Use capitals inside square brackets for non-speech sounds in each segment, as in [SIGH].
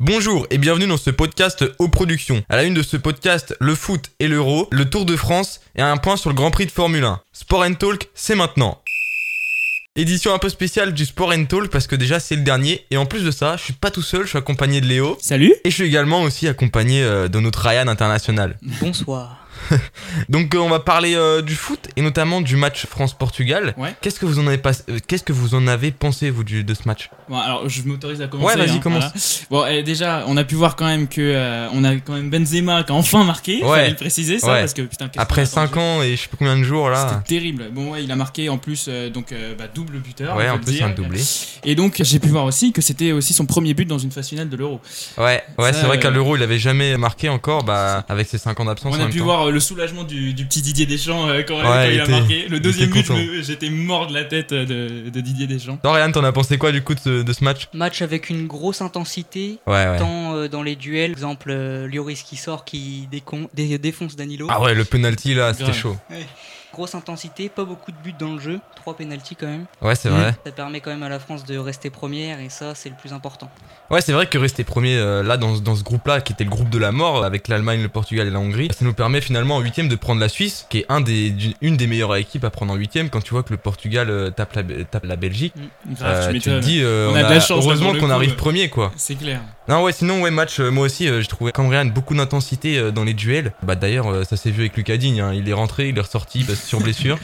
Bonjour et bienvenue dans ce podcast aux productions. À la une de ce podcast, le foot et l'euro, le Tour de France et un point sur le Grand Prix de Formule 1. Sport and Talk, c'est maintenant. Édition un peu spéciale du Sport and Talk parce que déjà c'est le dernier et en plus de ça, je suis pas tout seul, je suis accompagné de Léo Salut et je suis également aussi accompagné euh, de notre Ryan international. Bonsoir. [LAUGHS] Donc euh, on va parler euh, du foot et notamment du match France-Portugal. Ouais. Qu'est-ce que vous en avez pas, euh, qu'est-ce que vous en avez pensé vous du- de ce match? Bon, alors je m'autorise à commencer. Ouais, vas-y, hein, commence. voilà. Bon, eh, déjà, on a pu voir quand même que on a quand même Benzema qui a enfin marqué. Ouais. Fallait le préciser ça Ouais. parce que putain. Après qu'on a 5 attendu. ans et je sais pas combien de jours là. C'était terrible. Bon, ouais, il a marqué en plus donc bah, double buteur. Ouais, en plus un doublé. Et donc j'ai pu voir aussi que c'était aussi son premier but dans une phase finale de l'Euro. Ouais, ouais, c'est vrai qu'à l'Euro, il avait jamais marqué encore bah avec ses 5 ans d'absence en On a pu temps. Voir euh, le soulagement du, du petit Didier Deschamps euh, quand, Ouais, quand il il a était- marqué. Le deuxième but, j'étais mort de la tête euh, de, de Didier Deschamps. Toi, Ryan, t'en as pensé quoi du coup de ce, de ce match? Match avec une grosse intensité, Ouais, ouais. tant euh, dans les duels, exemple euh, Lloris qui sort, qui décon- dé- défonce Danilo. Ah ouais, le penalty là, c'était chaud. Grosse intensité, pas beaucoup de buts dans le jeu, trois pénalties quand même. Ouais, c'est Mm. vrai. Ça permet quand même à la France de rester première et ça c'est le plus important. Ouais, c'est vrai que rester premier euh, là dans, dans ce groupe-là, qui était le groupe de la mort, avec l'Allemagne, le Portugal et la Hongrie, ça nous permet finalement en huitième de prendre la Suisse, qui est un des, d'une- une des meilleures équipes à prendre en huitième. Quand tu vois que le Portugal euh, tape, la, tape la Belgique, Grave, euh, tu tu te dis, euh, On on a de a- la chance, là, heureusement qu'on arrive premier quoi. C'est clair. Non ouais sinon ouais match euh, moi aussi euh, j'ai trouvé comme Ryan beaucoup d'intensité euh, dans les duels. Bah d'ailleurs euh, ça s'est vu avec Lucas Digne, hein. il est rentré, il est ressorti parce [LAUGHS] sur blessure.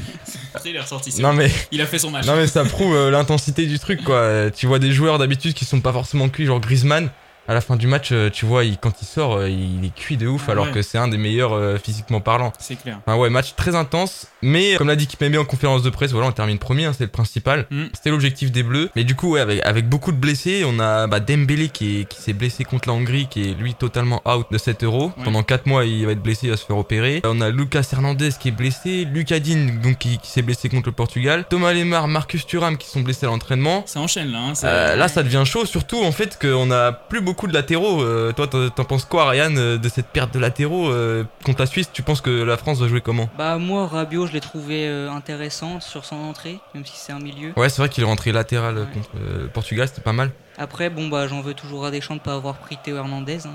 Après, il est ressorti. c'est non mais Il a fait son match. non mais ça prouve euh, l'intensité du truc quoi. Tu vois des joueurs d'habitude qui sont pas forcément cuits genre Griezmann. À la fin du match, euh, tu vois, il, quand il sort, euh, il est cuit de ouf, Ah alors ouais. que c'est un des meilleurs euh, physiquement parlant. C'est clair. Enfin ouais, match très intense, mais comme l'a dit Kipembe en conférence de presse, voilà, on termine premier, hein, c'est le principal. Mm. C'était l'objectif des Bleus. Mais du coup, ouais, avec, avec beaucoup de blessés, on a bah, Dembélé qui, est- qui s'est blessé contre la Hongrie, qui est lui totalement out de 7 euros. Ouais. Pendant 4 mois, il va être blessé, il va se faire opérer. On a Lucas Hernandez qui est blessé, Lucas Digne donc, qui, qui s'est blessé contre le Portugal, Thomas Lemar, Marcus Thuram qui sont blessés à l'entraînement. Ça enchaîne là. Hein, ça- Euh, là, ça devient chaud, surtout en fait qu'on a plus beaucoup de latéraux. Euh, toi, t'en penses quoi, Ryan, euh, de cette perte de latéraux euh, contre la Suisse Tu penses que la France va jouer comment? Bah moi Rabiot je l'ai trouvé intéressant sur son entrée, même si c'est un milieu. Ouais, c'est vrai qu'il est rentré latéral Ouais. contre le Portugal, c'était pas mal. Après bon bah j'en veux toujours à Deschamps de pas avoir pris Théo Hernandez. hein.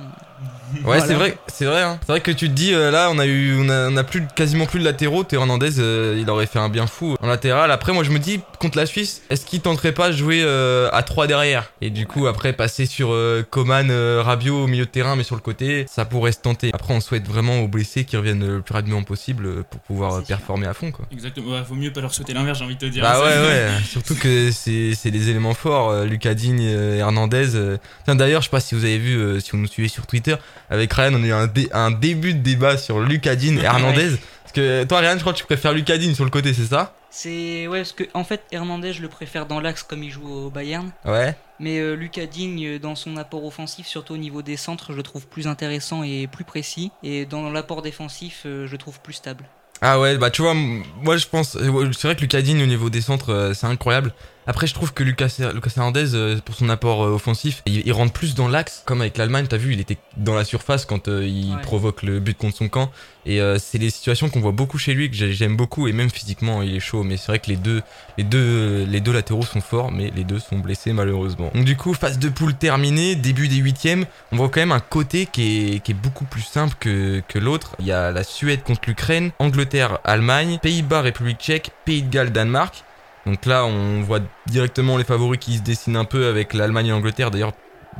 Ouais, Voilà. c'est vrai, c'est vrai. hein. C'est vrai que tu te dis euh, là, on a eu, on a, on a plus, quasiment plus de latéraux. Théo Hernandez, euh, il aurait fait un bien fou en latéral. Après, moi, je me dis contre la Suisse, est-ce qu'il tenterait pas de jouer euh, à 3 derrière? Et du coup après passer sur euh, Coman, euh, Rabiot au milieu de terrain, mais sur le côté, ça pourrait se tenter. Après, on souhaite vraiment aux blessés qui reviennent le plus rapidement possible euh, pour pouvoir euh, sûr. performer à fond, quoi. Exactement. Ouais, faut mieux pas leur souhaiter l'inverse, j'ai envie de te dire. Bah Ça- [LAUGHS] ouais ouais, surtout que c'est c'est des éléments forts, euh, Lucas Digne, euh, Hernandez. euh. Tiens d'ailleurs, je sais pas si vous avez vu, euh, si vous nous suivez sur Twitter, avec Ryan, on a eu un, dé- un début de débat sur Lucas Digne et Hernandez. Parce que toi Ryan, je crois que tu préfères Lucas Digne sur le côté, c'est ça? C'est ouais parce que en fait Hernandez je le préfère dans l'axe comme il joue au Bayern. Ouais. Mais euh, Lucas Digne, euh, dans son apport offensif, surtout au niveau des centres, je le trouve plus intéressant et plus précis. Et dans l'apport défensif, euh, je le trouve plus stable. Ah ouais, bah tu vois, moi je pense, euh, c'est vrai que Lucas Digne au niveau des centres, euh, c'est incroyable. Après, je trouve que Lucas, Lucas Hernandez, euh, pour son apport euh, offensif, il, il rentre plus dans l'axe, comme avec l'Allemagne, t'as vu, il était dans la surface quand euh, il Ouais. provoque le but contre son camp. Et euh, c'est les situations qu'on voit beaucoup chez lui, que j'ai- j'aime beaucoup, et même physiquement, il est chaud. Mais c'est vrai que les deux, les, deux, les deux latéraux sont forts, mais les deux sont blessés malheureusement. Donc du coup, phase de poule terminée, début des huitièmes, on voit quand même un côté qui est, qui est beaucoup plus simple que, que l'autre. Il y a la Suède contre l'Ukraine, Angleterre, Allemagne, Pays-Bas, République tchèque, Pays de Galles, Danemark. Donc là, on voit directement les favoris qui se dessinent un peu avec l'Allemagne et l'Angleterre. D'ailleurs,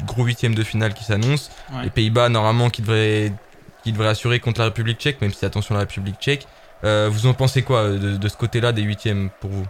gros huitième de finale qui s'annonce. Ouais. Les Pays-Bas, normalement, qui devraient, qui devraient assurer contre la République tchèque, même si attention la République tchèque. Euh, vous en pensez quoi euh, de, de ce côté-là des huitièmes pour vous?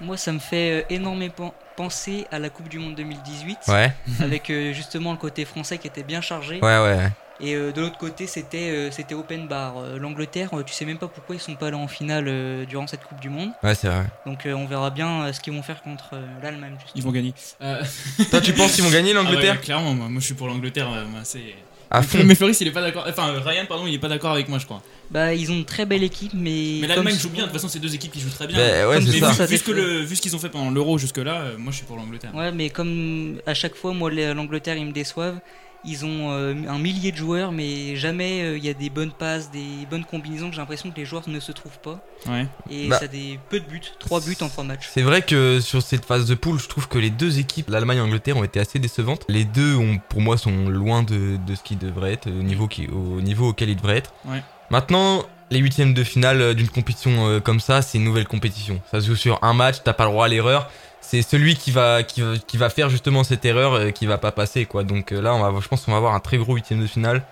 Moi, ça me fait euh, énormément penser à la Coupe du Monde 2018, Ouais, avec euh, justement le côté français qui était bien chargé. ouais, ouais. Et euh, de l'autre côté, c'était euh, c'était open bar. Euh, L'Angleterre, euh, tu sais même pas pourquoi ils sont pas allés en finale euh, durant cette Coupe du Monde. Ouais, c'est vrai. Donc euh, on verra bien euh, ce qu'ils vont faire contre euh, l'Allemagne. Ils vont gagner. Euh, [LAUGHS] Toi, tu penses qu'ils vont gagner ah l'Angleterre ouais, Clairement, moi, moi je suis pour l'Angleterre. moi, c'est. À fond. Mais Floris, il est pas d'accord. Enfin, Ryan, pardon, il est pas d'accord avec moi, je crois. Bah, ils ont une très belle équipe, mais. Mais l'Allemagne joue bien. De toute façon, c'est deux équipes qui jouent très bien. Ben, ouais, Mais ça. vu, ce que défend. le- vu ce qu'ils ont fait pendant l'Euro jusque-là, euh, moi je suis pour l'Angleterre. Ouais, mais comme à chaque fois, moi, l'Angleterre, ils me déçoivent. Ils ont euh, un millier de joueurs, mais jamais euh, il y a des bonnes passes, des bonnes combinaisons que j'ai l'impression que les joueurs ne se trouvent pas. Ouais. Et Bah. ça a des peu de buts, 3 buts en 3 matchs. C'est vrai que sur cette phase de poule, je trouve que les deux équipes, l'Allemagne et l'Angleterre, ont été assez décevantes. Les deux, ont, pour moi, sont loin de, de ce qu'ils devraient être, au niveau, qui, au niveau auquel ils devraient être. Ouais. Maintenant, les huitièmes de finale d'une compétition euh, comme ça, c'est une nouvelle compétition. Ça se joue sur un match, t'as pas le droit à l'erreur. C'est celui qui va, faire justement cette erreur euh, qui va pas passer, quoi. Donc euh, là, je pense qu'on va avoir un très gros huitième de finale.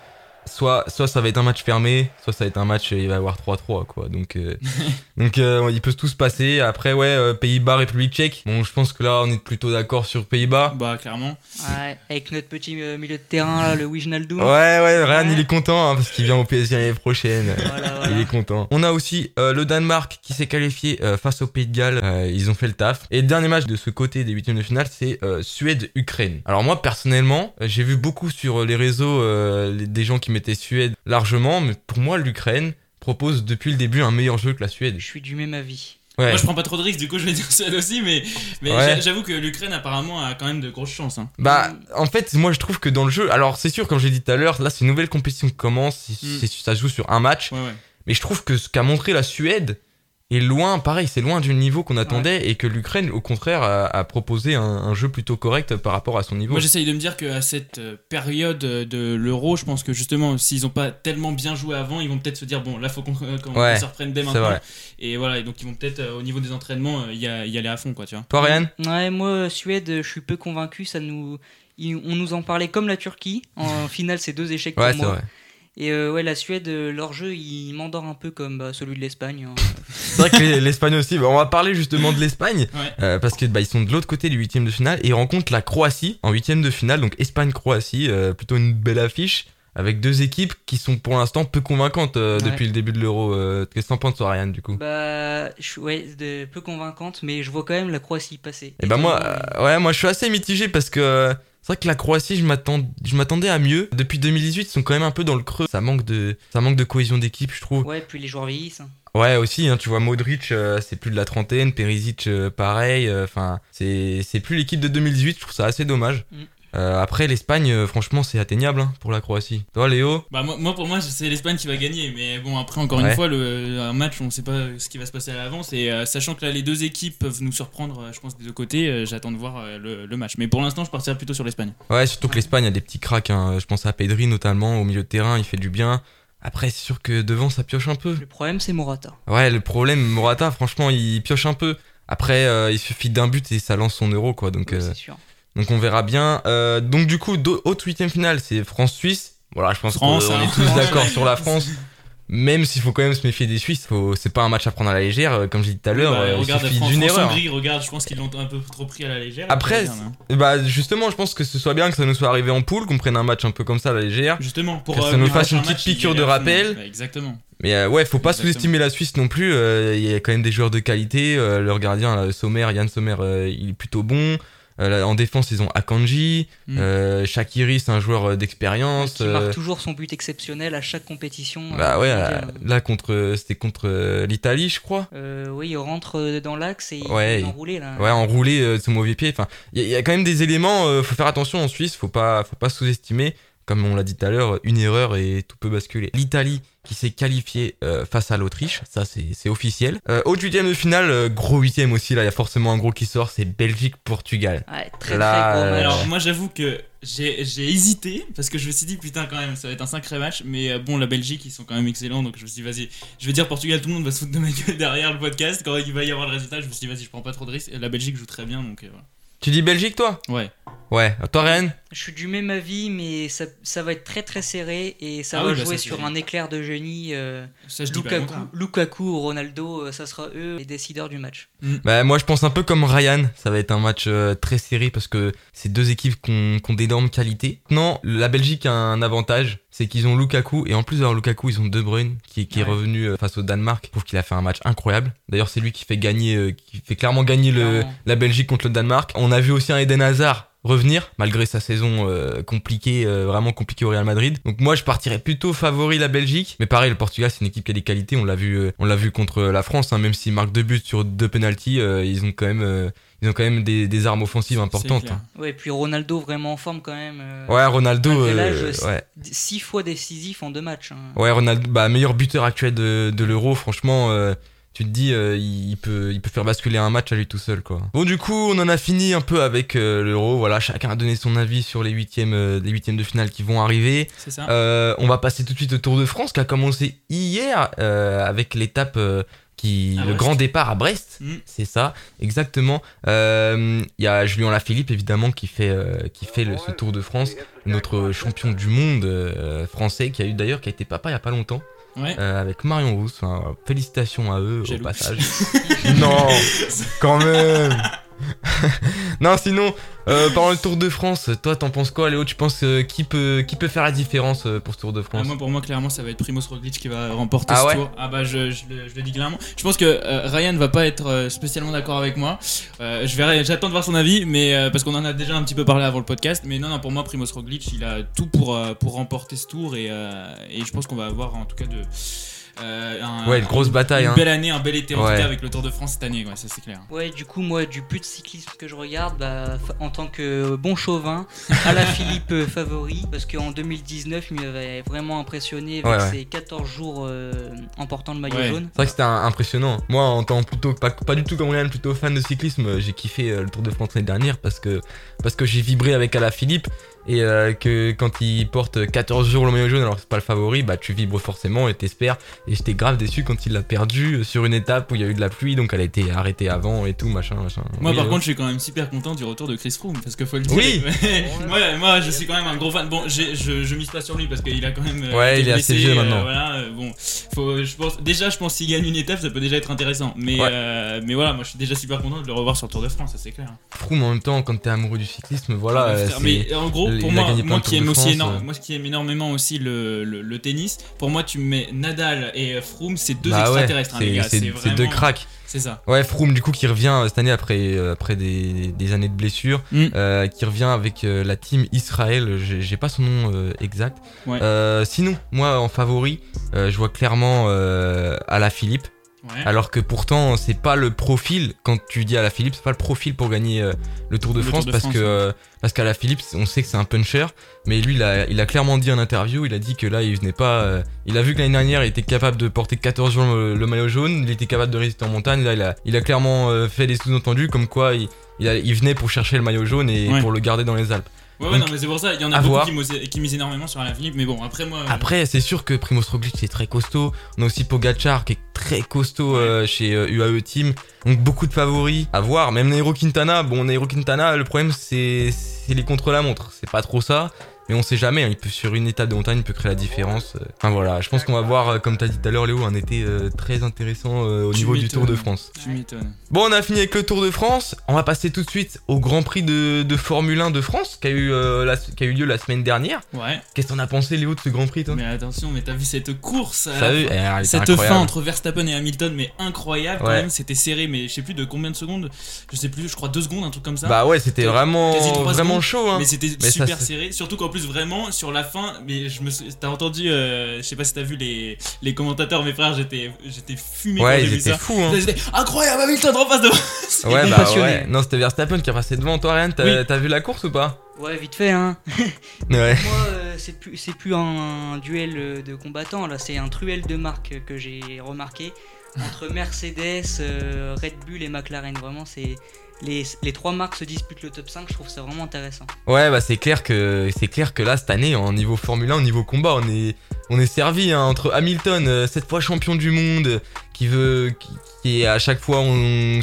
Soit, soit ça va être un match fermé, soit ça va être un match, il va y avoir 3-3, quoi. Donc, euh, [LAUGHS] donc euh, il peut tout se passer. Après, ouais, euh, Pays-Bas, République tchèque. Bon, je pense que là, on est plutôt d'accord sur Pays-Bas. Bah, clairement. Ouais, avec notre petit euh, milieu de terrain, là, le Wijnaldum. Ouais, ouais, Ryan, Ouais. il est content hein, parce qu'il vient au PSG l'année prochaine. Voilà, [LAUGHS] voilà. Il est content. On a aussi euh, le Danemark qui s'est qualifié euh, face au Pays de Galles. Euh, ils ont fait le taf. Et le dernier match de ce côté des huitièmes de finale, c'est euh, Suède-Ukraine. Alors moi personnellement, j'ai vu beaucoup sur les réseaux euh, les- des gens qui Suède largement, mais pour moi l'Ukraine propose depuis le début un meilleur jeu que la Suède. Je suis du même avis. Ouais. Moi, je prends pas trop de risques, du coup, je vais dire Suède aussi, mais, mais Ouais. j'a- j'avoue que l'Ukraine, apparemment, a quand même de grosses chances. Hein. Bah, en fait, moi je trouve que dans le jeu, alors c'est sûr, comme j'ai dit tout à l'heure, là c'est une nouvelle compétition qui commence, Mm. ça se joue sur un match, Ouais, ouais. mais je trouve que ce qu'a montré la Suède est loin, pareil, c'est loin du niveau qu'on attendait et que l'Ukraine, au contraire, a, a proposé un, un jeu plutôt correct par rapport à son niveau. Moi, j'essaye de me dire qu'à cette euh, période de l'Euro, je pense que justement, s'ils ont pas tellement bien joué avant, ils vont peut-être se dire bon, là, faut qu'on euh, qu'on Ouais, se reprenne dès maintenant. vrai. Et voilà, et donc ils vont peut-être, euh, au niveau des entraînements, euh, y, a- y aller à fond, quoi, tu vois. Toi, Ryan Ouais, moi, Suède, je suis peu convaincu. Ça nous... On nous en parlait comme la Turquie. En [LAUGHS] finale, c'est deux échecs Ouais, pour c'est moi. vrai. Et euh, ouais, la Suède, euh, leur jeu, il m'endort un peu comme bah, celui de l'Espagne. hein. C'est vrai que les- l'Espagne aussi. Bah, on va parler justement de l'Espagne Ouais. euh, parce que bah, ils sont de l'autre côté du huitième de finale et ils rencontrent la Croatie en huitième de finale. Donc Espagne-Croatie, euh, plutôt une belle affiche avec deux équipes qui sont pour l'instant peu convaincantes euh, Ouais. depuis le début de l'Euro. Euh, Qu'est-ce que t'en penses, Ryan, du coup Bah, je suis ouais, de, peu convaincante, mais je vois quand même la Croatie passer. Et bah moi, euh, ouais, moi je suis assez mitigé parce que euh, c'est vrai que la Croatie, je m'attendais à mieux. Depuis 2018, ils sont quand même un peu dans le creux. Ça manque de, ça manque de cohésion d'équipe, je trouve. Ouais, puis les joueurs vieillissent. hein. Ouais, aussi, hein, tu vois, Modric, euh, c'est plus de la trentaine, Perisic, euh, pareil. Enfin, c'est, c'est plus l'équipe de 2018. Je trouve ça assez dommage. Mm. Euh, après, l'Espagne, euh, franchement, c'est atteignable hein, pour la Croatie. Toi, Léo Bah, moi, moi, pour moi, c'est l'Espagne qui va gagner. Mais bon, après, encore Ouais. une fois, le, un match, on sait pas ce qui va se passer à l'avance. Et euh, sachant que là, les deux équipes peuvent nous surprendre, je pense, des deux côtés, euh, j'attends de voir euh, le, le match. Mais pour l'instant, je partirai plutôt sur l'Espagne. Ouais, surtout que l'Espagne a des petits cracks. hein. Je pense à Pedri notamment au milieu de terrain, il fait du bien. Après, c'est sûr que devant, ça pioche un peu. Le problème, c'est Morata. Ouais, le problème, Morata, franchement, il pioche un peu. Après, euh, il suffit d'un but et ça lance son euro, quoi. Donc, Oui, euh, c'est sûr. Donc on verra bien. Euh, donc, du coup, autre huitième finale, c'est France-Suisse. Voilà, je pense qu'on on hein. est tous d'accord sur la France. Même s'il faut quand même se méfier des Suisses, c'est pas un match à prendre à la légère. euh, Comme j'ai dit tout à l'heure, Bah, euh, il regarde, suffit d'une erreur. Regarde, je pense qu'ils l'ont un peu trop pris à la légère. Après, hein. Bah, justement, je pense que ce soit bien que ça nous soit arrivé en poule, qu'on prenne un match un peu comme ça à la légère. Justement, pour Que ça nous fasse une petite piqûre de est rappel. Bah, exactement. Mais euh, ouais, faut pas sous-estimer la Suisse non plus. Il y a quand même des joueurs de qualité. leur gardien, là, Sommer, Yann Sommer, il est plutôt bon. Euh, en défense, ils ont Akanji. Mm. Euh, Shaqiri, c'est un joueur euh, d'expérience. Qui euh, marque toujours son but exceptionnel à chaque compétition. bah euh, ouais, là, là, contre, c'était contre euh, l'Italie, je crois. Euh, oui, il rentre euh, dans l'axe et Ouais, il est enroulé là. Ouais, enroulé euh, de son mauvais pied. Enfin, il y, y a quand même des éléments. euh, faut faire attention en Suisse. Faut pas, faut pas sous-estimer. Comme on l'a dit tout à l'heure, une erreur et tout peut basculer. L'Italie qui s'est qualifiée euh, face à l'Autriche, ça c'est officiel. Euh, au huitième de finale, euh, gros huitième aussi. Là, il y a forcément un gros qui sort. C'est Belgique-Portugal. Ouais, très Là, très gros euh. Alors, moi, j'avoue que j'ai hésité parce que je me suis dit, putain, quand même, ça va être un sacré match. Mais euh, bon, la Belgique, ils sont quand même excellents. Donc, je me suis dit, vas-y, je vais dire Portugal, tout le monde va se foutre de ma gueule derrière le podcast. Quand il va y avoir le résultat, je me suis dit, vas-y, je prends pas trop de risques. Et La Belgique joue très bien. Donc, euh, voilà. Tu dis Belgique, toi? Ouais. Ouais. Toi, Rennes Je suis du même avis, mais ça, ça va être très très serré et ça Ah va oui, bah jouer ça, sur un éclair de génie. euh, Ça, Lukaku, ou Ronaldo, euh, ça sera eux les décideurs du match. Bah, moi, je pense un peu comme Ryan. Ça va être un match euh, très serré parce que c'est deux équipes qui ont, qui ont d'énormes qualités. Non, la Belgique a un avantage, c'est qu'ils ont Lukaku et en plus d'avoir Lukaku, ils ont De Bruyne qui, qui est revenu euh, face au Danemark. Je trouve qu'il a fait un match incroyable. D'ailleurs, c'est lui qui fait gagner, euh, qui fait clairement gagner le, la Belgique contre le Danemark. On a vu aussi un Eden Hazard revenir malgré sa saison euh, compliquée, euh, vraiment compliquée au Real Madrid. Donc moi je partirais plutôt favori la Belgique, mais pareil le Portugal c'est une équipe qui a des qualités. On l'a vu, euh, on l'a vu contre la France, hein, même s'ils marquent deux buts sur deux penalties, ils ont quand même, ils ont quand même des, des armes offensives importantes. hein. Ouais, puis Ronaldo vraiment en forme quand même. Ouais, Ronaldo, euh, ouais. 6 fois décisif en deux matchs. hein. Ouais, Ronaldo, bah, meilleur buteur actuel de, de l'Euro, franchement, euh, tu te dis, euh, il, peut, il peut faire basculer un match à lui tout seul, quoi. Bon, du coup, on en a fini un peu avec euh, l'Euro, voilà, chacun a donné son avis sur les huitièmes, euh, les huitièmes de finale qui vont arriver. C'est ça. On va passer tout de suite au Tour de France qui a commencé hier avec l'étape qui, À le Brest. grand départ à Brest. Mm. C'est ça, exactement. Euh, Il y a Julien Lafilippe évidemment qui fait, euh, qui fait le- ce Tour de France, notre champion du monde euh, français qui a eu d'ailleurs qui a été papa il y a pas longtemps Ouais. euh, avec Marion Rousse. Enfin, félicitations à eux Jaloux. au passage. [LAUGHS] non, quand même. [LAUGHS] non, sinon, euh, parlant du Tour de France, toi t'en penses quoi, Léo? Tu penses euh, qui peut qui peut faire la différence euh, pour ce Tour de Ah, France? moi, pour moi, clairement, ça va être Primoz Roglic qui va remporter Ah ce ouais? Tour. Ah bah, je, je le, je le dis clairement. Je pense que euh, Ryan va pas être euh, spécialement d'accord avec moi. Euh, je verrai, j'attends de voir son avis, mais euh, parce qu'on en a déjà un petit peu parlé avant le podcast. Mais non, non, pour moi, Primoz Roglic, il a tout pour euh, pour remporter ce tour et, euh, et je pense qu'on va avoir en tout cas de euh, un- Ouais, une grosse bataille. une hein. belle année, un bel été en Ouais. tout cas avec le Tour de France cette année, ouais, ça c'est clair. Ouais, du coup, moi, du plus de cyclisme que je regarde, bah, en tant que bon chauvin, [LAUGHS] à la Philippe euh, favori, parce qu'en 2019, il m'avait vraiment impressionné avec Ouais, ouais. ses 14 jours euh, en portant le maillot Ouais. jaune. C'est vrai que c'était impressionnant. Moi, en tant plutôt pas, pas du tout comme Ryan, plutôt fan de cyclisme, euh, j'ai kiffé euh, le Tour de France l'année dernière parce que parce que j'ai vibré avec Alaphilippe et euh, que quand il porte 14 jours le maillot jaune alors que c'est pas le favori, bah tu vibres forcément et t'espères. Et j'étais grave déçu quand il l'a perdu euh, sur une étape où il y a eu de la pluie, donc elle a été arrêtée avant et tout machin machin. Moi Oui, par euh, contre je suis quand même super content du retour de Chris Froome parce que faut le dire. Oui. [LAUGHS] ouais, moi je suis quand même un gros fan. Bon, je, je mise pas sur lui parce qu'il a quand même. euh, Ouais, il est assez vieux maintenant. voilà, bon, faut, je pense déjà je pense s'il gagne une étape ça peut déjà être intéressant. Mais Ouais. mais voilà, moi je suis déjà super content de le revoir sur le Tour de France, ça c'est clair. Froome en même temps quand t'es amoureux du cyclisme, voilà. Ah, c'est- mais en gros, pour moi, moi qui aime aussi énorme- moi qui aime énormément aussi le, le, le tennis, pour moi tu mets Nadal et Froome, c'est deux bah ouais, extraterrestres, hein, les c'est- gars. c'est deux cracks. C'est ça. Ouais, Froome du coup qui revient euh, cette année après, euh, après des, des années de blessures, Mm. euh, qui revient avec euh, la team Israël, j'ai pas son nom euh, exact. Ouais. Sinon, moi en favori, je vois clairement à la Philippe, Ouais. alors que pourtant c'est pas le profil, quand tu dis à la Philippe, c'est pas le profil pour gagner euh, le Tour de Le France Tour de parce France, que euh, parce qu'à la Philippe, on sait que c'est un puncher, mais lui il a, il a clairement dit en interview, il a dit que là il venait pas, euh, il a vu que l'année dernière il était capable de porter 14 jours le, le maillot jaune, il était capable de résister en montagne, là il a, il a clairement fait des sous-entendus comme quoi il, il, a- il venait pour chercher le maillot jaune et Ouais. pour le garder dans les Alpes. Ouais, ouais, Donc, non, mais c'est pour ça, il y en a beaucoup voir. qui, misent- qui misent énormément sur Alain Philippe, mais bon, après moi. euh, Après, c'est sûr que Primoz Roglic c'est très costaud. On a aussi Pogachar qui est très costaud euh, chez euh, UAE Team. Donc beaucoup de favoris à voir. Même Nairo Quintana. Bon, Nairo Quintana, le problème c'est c'est les contre-la-montre. C'est pas trop ça. Mais on sait jamais, hein, il peut sur une étape de montagne, il peut créer la différence. euh. Enfin voilà, je pense qu'on va voir, euh, comme t'as dit tout à l'heure Léo, un été euh, très intéressant euh, au Tu niveau du. Tour de France. Tu m'étonnes. Bon, on a fini avec le Tour de France. On va passer tout de suite au Grand Prix de, de Formule 1 de France qui a, eu, euh, la- qui a eu lieu la semaine dernière. Ouais, Qu'est-ce que t'en as pensé Léo de ce Grand Prix toi? Mais attention, mais t'as vu cette course à la T'as vu Eh, Cette incroyable. fin entre Verstappen et Hamilton, mais incroyable quand même, c'était serré, mais je sais plus de combien de secondes, je sais plus, je crois deux secondes, un truc comme ça. Bah ouais, c'était vraiment, vraiment secondes, chaud. Hein. mais c'était ça, super serré, surtout qu'en plus vraiment sur la fin, mais je me suis- t'as entendu, euh, je sais pas si t'as vu les, les commentateurs, mes frères, j'étais j'étais fumé quand Ouais, j'ai ils vu étaient ça. fous. Hein. Incroyable, Hamilton repasse devant. [LAUGHS] Ouais, bons bah ouais. Non, c'était Verstappen qui a passé devant toi, Ryan. T'as Oui. vu la course ou pas? Ouais, vite fait, hein. [LAUGHS] Ouais. Moi, euh, c'est plus, c'est plus un, duel euh, de combattants, là, c'est un truel de marques que j'ai remarqué. Entre Mercedes, euh, Red Bull et McLaren, vraiment, c'est. Les, trois marques se disputent le top 5, je trouve ça vraiment intéressant. Ouais, bah c'est clair que c'est clair que là cette année, en niveau Formule 1, au niveau combat, on est on servi hein, entre Hamilton, euh, cette fois champion du monde, qui veut, qui, à chaque fois,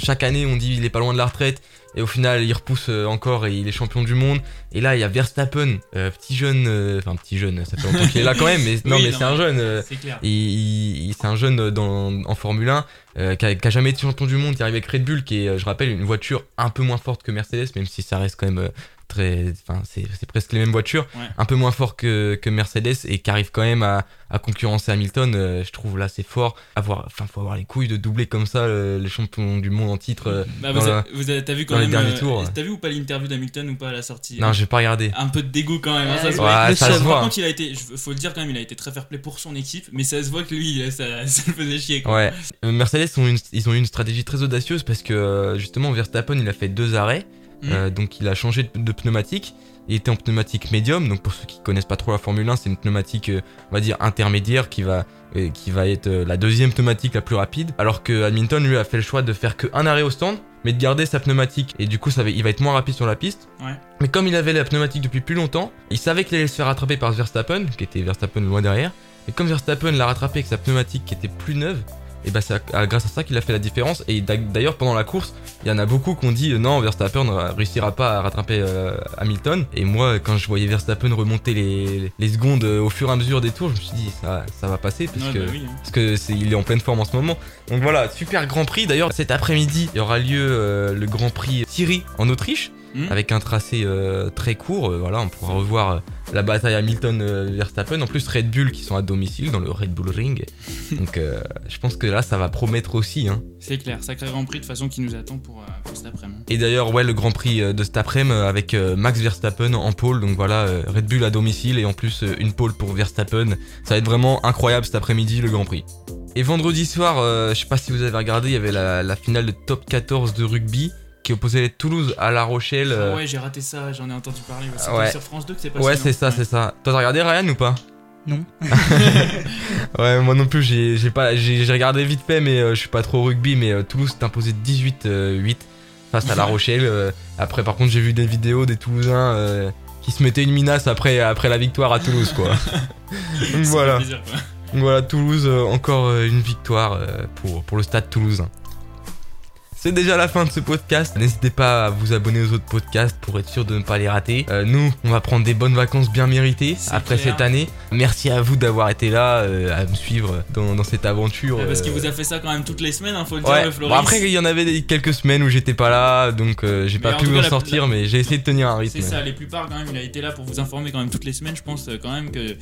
chaque année, on dit il est pas loin de la retraite. Et au final, il repousse euh, encore et il est champion du monde. Et là, il y a Verstappen, euh, petit jeune, euh, enfin petit jeune, ça fait longtemps qu'il est là quand même, mais [LAUGHS] non, Oui, mais c'est un jeune. C'est clair. Il- il- c'est un jeune dans, en Formule 1 euh, qui, a, qui a jamais été champion du monde, qui arrive avec Red Bull, qui est, je rappelle, une voiture un peu moins forte que Mercedes, même si ça reste quand même très, enfin, c'est presque les mêmes voitures, Ouais. un peu moins fort que, que Mercedes et qui arrive quand même à, à concurrencer Hamilton. euh, je trouve là c'est fort. Avoir, enfin, faut avoir les couilles de doubler comme ça euh, les champions du monde en titre. euh. Bah, dans vous, la- avez- vous avez- t'as vu quand même. euh. T'as vu ou pas l'interview d'Hamilton ou pas à la sortie Non, j'ai pas regardé. Un peu de dégoût quand même. hein, ça se voit. Ouais, le ça se seum. Par voit. contre, il a été, faut le dire quand même, il a été très fair play pour son équipe, mais ça se voit que lui, ça, [LAUGHS] ça le faisait chier. Quoi. Ouais. Mercedes ont une, ils ont eu une stratégie très audacieuse parce que justement Verstappen il a fait deux arrêts, Euh, donc il a changé de, de pneumatique. Il était en pneumatique médium, donc pour ceux qui connaissent pas trop la Formule 1, c'est une pneumatique, euh, on va dire intermédiaire, qui va, euh, qui va être la deuxième pneumatique la plus rapide. Alors que Hamilton lui a fait le choix de faire que un arrêt au stand, mais de garder sa pneumatique. Et du coup, ça va, il va être moins rapide sur la piste. Ouais. Mais comme il avait la pneumatique depuis plus longtemps, il savait qu'il allait se faire rattraper par Verstappen, qui était Verstappen loin derrière. Et comme Verstappen l'a rattrapé avec sa pneumatique qui était plus neuve, et bah c'est à- grâce à ça qu'il a fait la différence. Et d'a- d'ailleurs pendant la course, il y en a beaucoup qui ont dit euh, non Verstappen ne réussira pas à rattraper euh, Hamilton. Et moi quand je voyais Verstappen remonter les, les secondes euh, au fur et à mesure des tours, je me suis dit ça, ça va passer parce Ouais, que bah oui, hein. parce que c'est il est en pleine forme en ce moment. Donc voilà, super Grand Prix. D'ailleurs, cet après-midi, il y aura lieu euh, le Grand Prix Thierry en Autriche, Mhm. avec un tracé euh, très court. Euh, voilà, on pourra revoir euh, la bataille Hamilton-Verstappen. en plus, Red Bull qui sont à domicile dans le Red Bull Ring. [LAUGHS] Donc je pense que là, ça va promettre aussi. Hein. C'est clair, sacré Grand Prix de façon qui nous attend pour, pour cet après-midi. Et d'ailleurs, ouais, le Grand Prix de cet après-midi avec Max Verstappen en pole. Donc voilà, Red Bull à domicile et en plus une pole pour Verstappen. Ça va être vraiment incroyable cet après-midi, le Grand Prix. Et vendredi soir, euh, je sais pas si vous avez regardé, il y avait la, la finale de top 14 de rugby qui opposait Toulouse à La Rochelle. euh, Ah ouais, j'ai raté ça, j'en ai entendu parler. C'était ouais. sur France 2 que c'est passé. ouais, c'est ça, c'est ça. Toi, t'as regardé Ryan ou pas? Non. [LAUGHS] Ouais, moi non plus, j'ai pas, regardé vite fait, mais euh, je suis pas trop rugby. Mais euh, Toulouse s'est imposé 18-8 face à La [LAUGHS] Rochelle. euh. après, par contre, j'ai vu des vidéos des Toulousains euh, qui se mettaient une minace après, après la victoire à Toulouse, quoi. [LAUGHS] Donc voilà, quoi. Voilà, Toulouse, euh, encore euh, une victoire euh, pour, pour le stade toulousain. C'est déjà la fin de ce podcast. N'hésitez pas à vous abonner aux autres podcasts pour être sûr de ne pas les rater. Euh, nous, on va prendre des bonnes vacances bien méritées après clair. cette année. Merci à vous d'avoir été là, euh, à me suivre dans, dans cette aventure. Ouais, parce qu'il euh, vous a fait ça quand même toutes les semaines, hein, faut le dire, le Bon, Floris. après, il y en avait quelques semaines où j'étais pas là, donc j'ai pas pu cas, en sortir, la- mais j'ai essayé de tenir un rythme. C'est ça, les plupart quand même, il a été là pour vous informer quand même toutes les semaines. Je pense quand même que,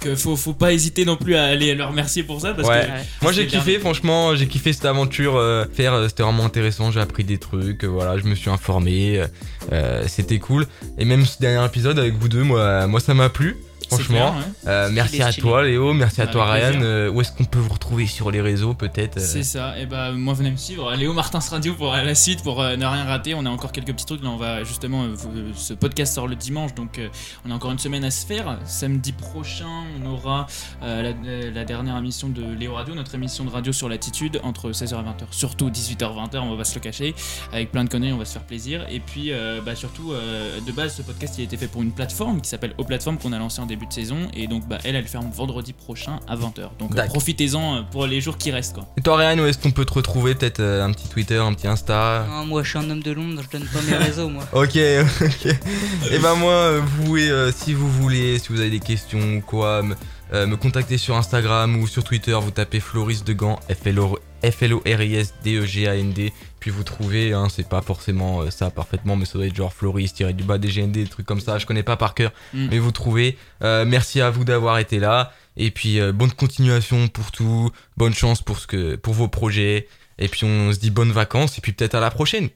que faut, faut pas hésiter non plus à aller le remercier pour ça parce Ouais. que. Moi j'ai kiffé, franchement, j'ai kiffé cette aventure euh, faire, c'était vraiment intéressant, j'ai appris des trucs, euh, voilà, je me suis informé, euh, euh, c'était cool. Et même ce dernier épisode avec vous deux, moi, moi ça m'a plu, franchement. clair, ouais. Euh, merci à toi Léo, merci à Avec toi Ryan. Euh, où est-ce qu'on peut vous retrouver sur les réseaux peut-être euh, C'est ça, et bah moi venez me suivre, Léo Martins Radio pour la suite, pour ne rien rater. On a encore quelques petits trucs, là on va justement, ce podcast sort le dimanche, donc on a encore une semaine à se faire. Samedi prochain, on aura la, la dernière émission de Léo Radio, notre émission de radio sur l'attitude, entre 16h et 20h, surtout 18h-20h, on va pas se le cacher, avec plein de conneries, on va se faire plaisir. Et puis bah, surtout, de base, ce podcast il a été fait pour une plateforme qui s'appelle O Plateforme qu'on a lancé en début de saison, et donc bah, elle, elle ferme vendredi prochain à 20h. Donc euh, profitez-en euh, pour les jours qui restent quoi. Et toi Ryan, où est-ce qu'on peut te retrouver? Peut-être euh, un petit Twitter, un petit Insta? Ah, moi, je suis un homme de Londres, je donne pas mes réseaux, moi. [LAUGHS] Ok, ok. Et ben moi, euh, vous pouvez, euh, si vous voulez, si vous avez des questions ou quoi, me, euh, me contacter sur Instagram ou sur Twitter, vous tapez Floris de Gand, F-L-O-R-I-S-D-E-G-A-N-D, puis vous trouvez, hein, c'est pas forcément euh, ça parfaitement, mais ça doit être genre Floris, tiré du bas DGND, des trucs comme ça, je connais pas par cœur, Mm. mais vous trouvez. Euh, merci à vous d'avoir été là, et puis euh, bonne continuation pour tout, bonne chance pour, ce que, pour vos projets, et puis on se dit bonnes vacances, et puis peut-être à la prochaine.